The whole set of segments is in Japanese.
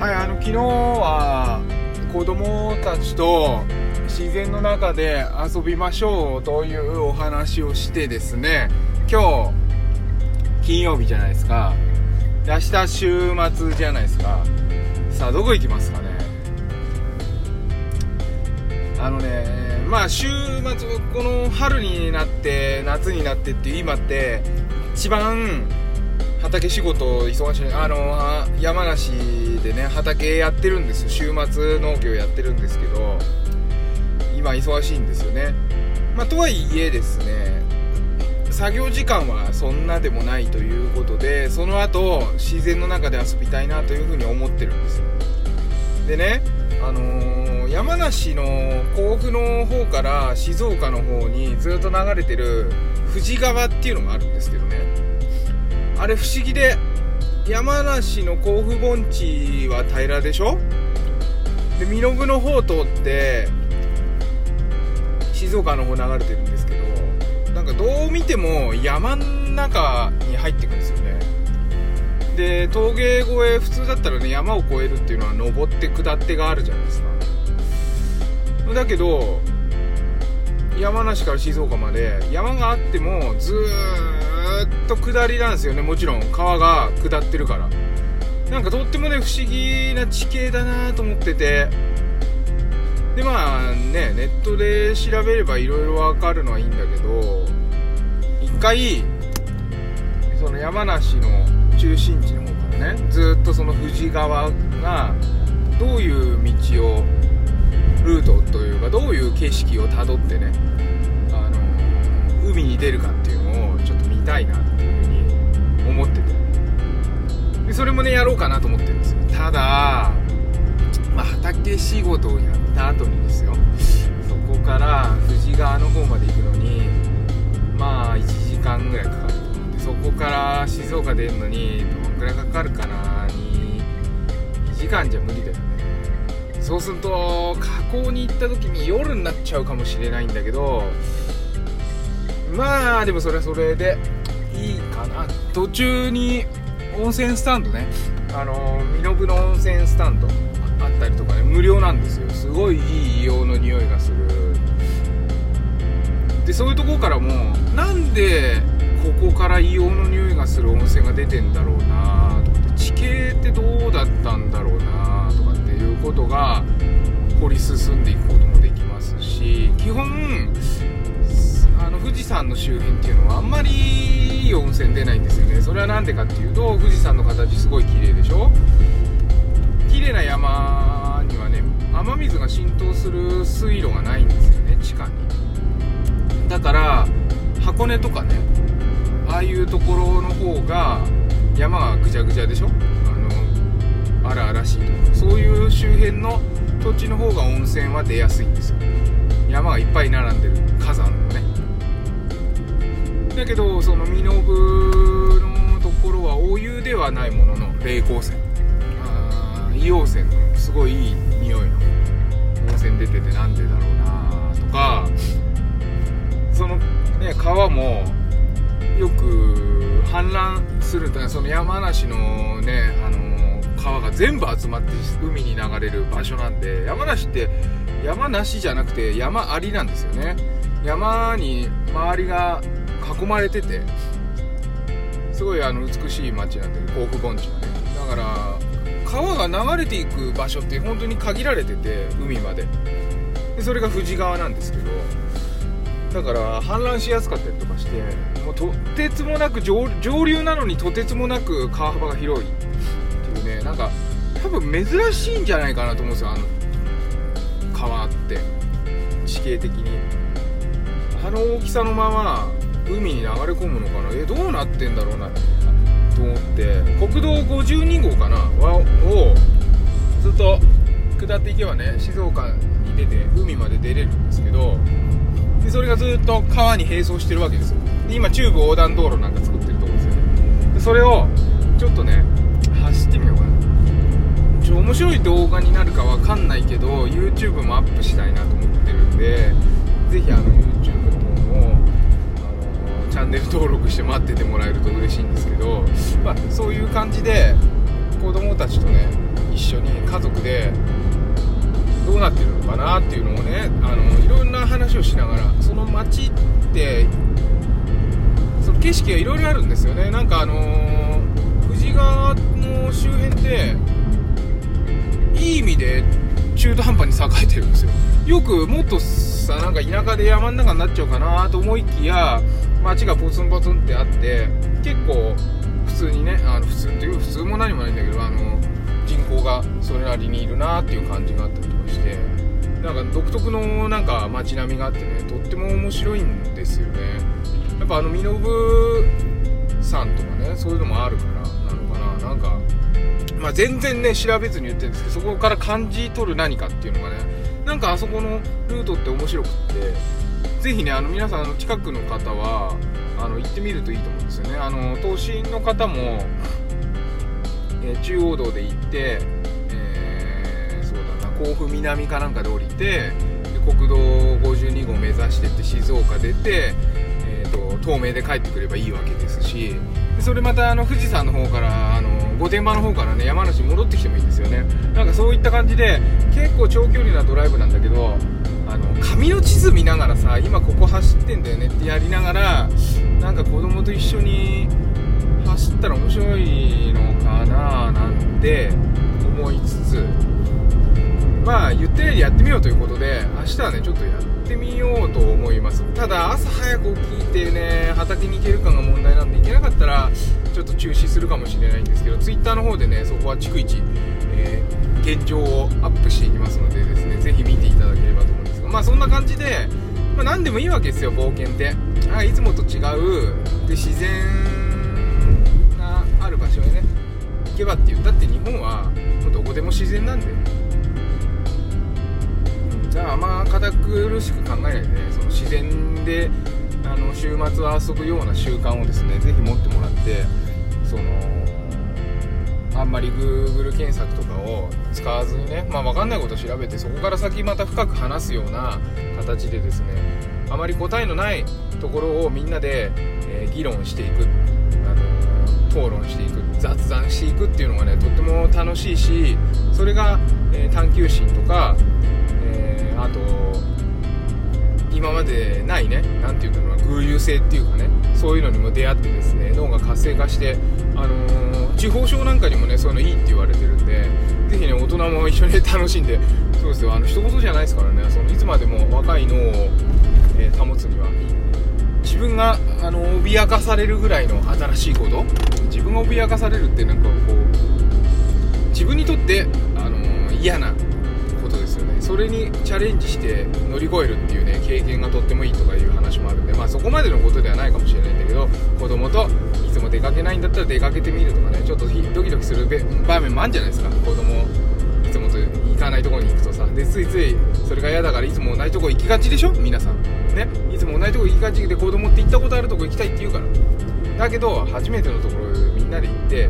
はいあの昨日は子供たちと自然の中で遊びましょうというお話をしてですね今日金曜日じゃないですか。明日週末じゃないですか。さあどこ行きますかね。あのねまあ週末この春になって夏になってっていう今って一番畑仕事忙しいあの山梨でね畑やってるんですよ。週末農業やってるんですけど今忙しいんですよね。まあとはいえですね作業時間はそんなでもないということでその後自然の中で遊びたいなというふうに思ってるんですでねあのー、山梨の甲府の方から静岡の方にずっと流れてる富士川っていうのがあるんですけどね。あれ不思議で山梨の甲府盆地は平らでしょ？で身延の方通って静岡の方流れてるんですけどなんかどう見ても山の中に入ってくんですよね。で峠越え普通だったらね山を越えるっていうのは登って下ってがあるじゃないですか。だけど山梨から静岡まで山があってもずーっとっと下りなんですよね。もちろん。川が下ってるから。なんかとってもね不思議な地形だなと思ってて。でまあねネットで調べればいろいろわかるのはいいんだけど一回その山梨の中心地の方からねずっとその富士川がどういう道をルートというかどういう景色をたどってねあの海に出るかっていうたいなっていうふうに思ってて。でそれもねやろうかなと思ってるんですよ。ただ、まあ、畑仕事をやった後にですよ。そこから富士川の方まで行くのにまあ1時間ぐらいかかると思うんでそこから静岡出るのにどんぐらいかかるかなに2時間じゃ無理だよね。そうすると河口に行った時に夜になっちゃうかもしれないんだけどまあでもそれはそれでかな。途中に温泉スタンドね。あの身延の温泉スタンドあったりとかね。無料なんですよ。すごいいい硫黄の匂いがする。でそういうとこからもなんでここから硫黄の匂いがする温泉が出てんだろうなとかって地形ってどうだったんだろうなとかっていうことが掘り進んでいくこともできますし基本富士山の周辺っていうのはあんまりいい温泉出ないんですよね。それは何でかっていうと富士山の形すごい綺麗でしょ？綺麗な山にはね雨水が浸透する水路がないんですよね地下に。だから箱根とかねああいうところの方が山がぐちゃぐちゃでしょ？あの荒々しいとか。そういう周辺の土地の方が温泉は出やすいんですよ。山がいっぱい並んでる火山のね。だけどその身延のところはお湯ではないものの霊光泉。あ硫黄泉のすごいいい匂いの温泉出ててなんでだろうなとかそのね川もよく氾濫するとその山梨のねあの川が全部集まって海に流れる場所なんで山梨って山梨じゃなくて山ありなんですよね。山に周りが囲まれててすごいあの美しい街なんで甲府盆地はね。だから川が流れていく場所って本当に限られてて海まで。でそれが富士川なんですけどだから氾濫しやすかったりとかしてもうとてつもなく上流なのにとてつもなく川幅が広い。っていうねなんか多分珍しいんじゃないかなと思うんですよあの川って。地形的に。あの大きさのまま海に流れ込むのかな？えどうなってんだろうな？と思って。国道52号かな？をずっと下っていけばね静岡に出て海まで出れるんですけどでそれがずっと川に並走してるわけですよ。で今中部横断道路なんか作ってるとこですよね。でそれをちょっとね走ってみようかな。ちょ面白い動画になるかわかんないけど YouTube もアップしたいなと思ってるんでぜひあの YouTube ャンネル登録して待っててもらえると嬉しいんですけど、まあ、そういう感じで子供たちとね一緒に家族でどうなってるのかなっていうのをねあのいろんな話をしながらその街ってその景色がいろいろあるんですよね。なんかあのー、富士川の周辺っていい意味で中途半端に栄えてるんですよ。よくもっとさなんか田舎で山の中になっちゃうかなと思いきや街がポツンポツンってあって結構普通にねあの普通っていう普通も何もないんだけどあの人口がそれなりにいるなっていう感じがあったりとかしてなんか独特のなんか街並みがあってねとっても面白いんですよね。やっぱあの身延山とかねそういうのもあるからなのかな。なんかまあ、全然ね調べずに言ってるんですけどそこから感じ取る何かっていうのがねなんかあそこのルートって面白くってぜひねあの皆さんあの近くの方はあの行ってみるといいと思うんですよね。あの東進の方も、えー、中央道で行って、えー、そうだな甲府南かなんかで降りてで国道52号目指してって静岡出て、えーと、東名で帰ってくればいいわけですしそれまたあの富士山の方からあの御殿場の方からね山梨に戻ってきてもいいんですよね。なんかそういった感じで結構長距離なドライブなんだけど紙の地図見ながらさ今ここ走ってんだよねってやりながらなんか子供と一緒に走ったら面白いのかななんて思いつつ。まあ言ってるよりやってみようということで明日はねちょっとやってみようと思います。ただ朝早く起きてね畑に行けるかが問題なんで行けなかったらちょっと中止するかもしれないんですけど Twitter の方でねそこは逐一、えー、現状をアップしていきますのでですねぜひ見ていただければと思うんです。まあそんな感じで、まあ、何でもいいわけですよ冒険って。あいつもと違うで自然がある場所へね。行けばって言ったって日本はもうどこでも自然なんで。じゃああんま堅苦しく考えないでねその自然であの週末は遊ぶような習慣をですねぜひ持ってもらってそのあんまり Google 検索とかを使わずにね、まあ、分かんないことを調べてそこから先また深く話すような形でですねあまり答えのないところをみんなで、えー、議論していく、あのー、討論していく雑談していくっていうのがねとっても楽しいしそれが、えー、探求心とか、えあと今までないね何て言うんだろうな偶有性っていうかねそういうのにも出会ってですね脳が活性化してあのー、地方症なんかにもねそういうのいいって言われてるんでぜひね大人も一緒に楽しんでそうですよ。あの一言じゃないですからね。そのいつまでも若い脳を、えー、保つには。自分があの脅かされるぐらいの新しいこと。自分が脅かされるってなんかこう自分にとってあのー、嫌なことですよね。それにチャレンジして乗り越えるっていうね経験がとってもいいとかいう話もあるんでまあそこまでのことではないかもしれないんだけど子供と出かけないんだったら出かけてみるとかねちょっとドキドキする場面もあるんじゃないですか。子供いつもと行かないところに行くとさ。でついついそれが嫌だからいつも同じとこ行きがちでしょ？皆さん。ね？いつも同じとこ行きがちで子供って行ったことあるとこ行きたいって言うから。だけど初めてのところみんなで行ってあ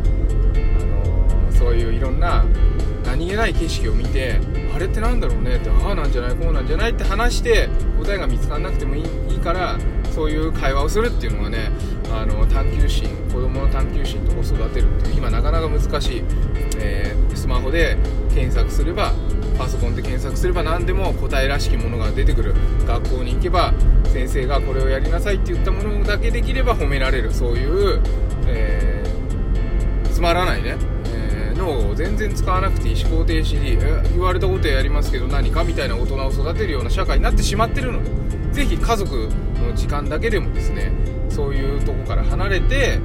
のー、そういういろんな何気ない景色を見てあれって何だろうね？ってああなんじゃない？こうなんじゃない？って話して答えが見つからなくてもいいいいからそういう会話をするっていうのがねあの探求心子供の探求心とか育てるっていう今なかなか難しい、えー、スマホで検索すればパソコンで検索すれば何でも答えらしきものが出てくる。学校に行けば先生がこれをやりなさいって言ったものだけできれば褒められる。そういう、えー、つまらないね。脳を全然使わなくて思考停止に言われたことやりますけど何かみたいな大人を育てるような社会になってしまってるのでぜひ家族の時間だけでもですねそういうとこから離れて、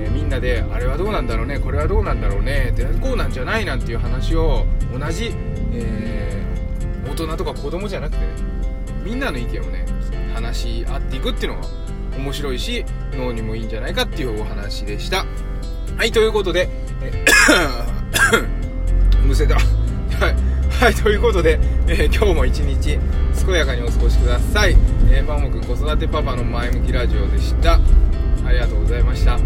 えー、みんなであれはどうなんだろうねこれはどうなんだろうねってこうなんじゃないなんていう話を同じ、えー、大人とか子供じゃなくてねみんなの意見をね話し合っていくっていうのが面白いし脳にもいいんじゃないかっていうお話でした。はいということで、え むせた。はい。ということで、えー、今日も一日、健やかにお過ごしください。えー、パモくん子育てパパの前向きラジオでした。ありがとうございました。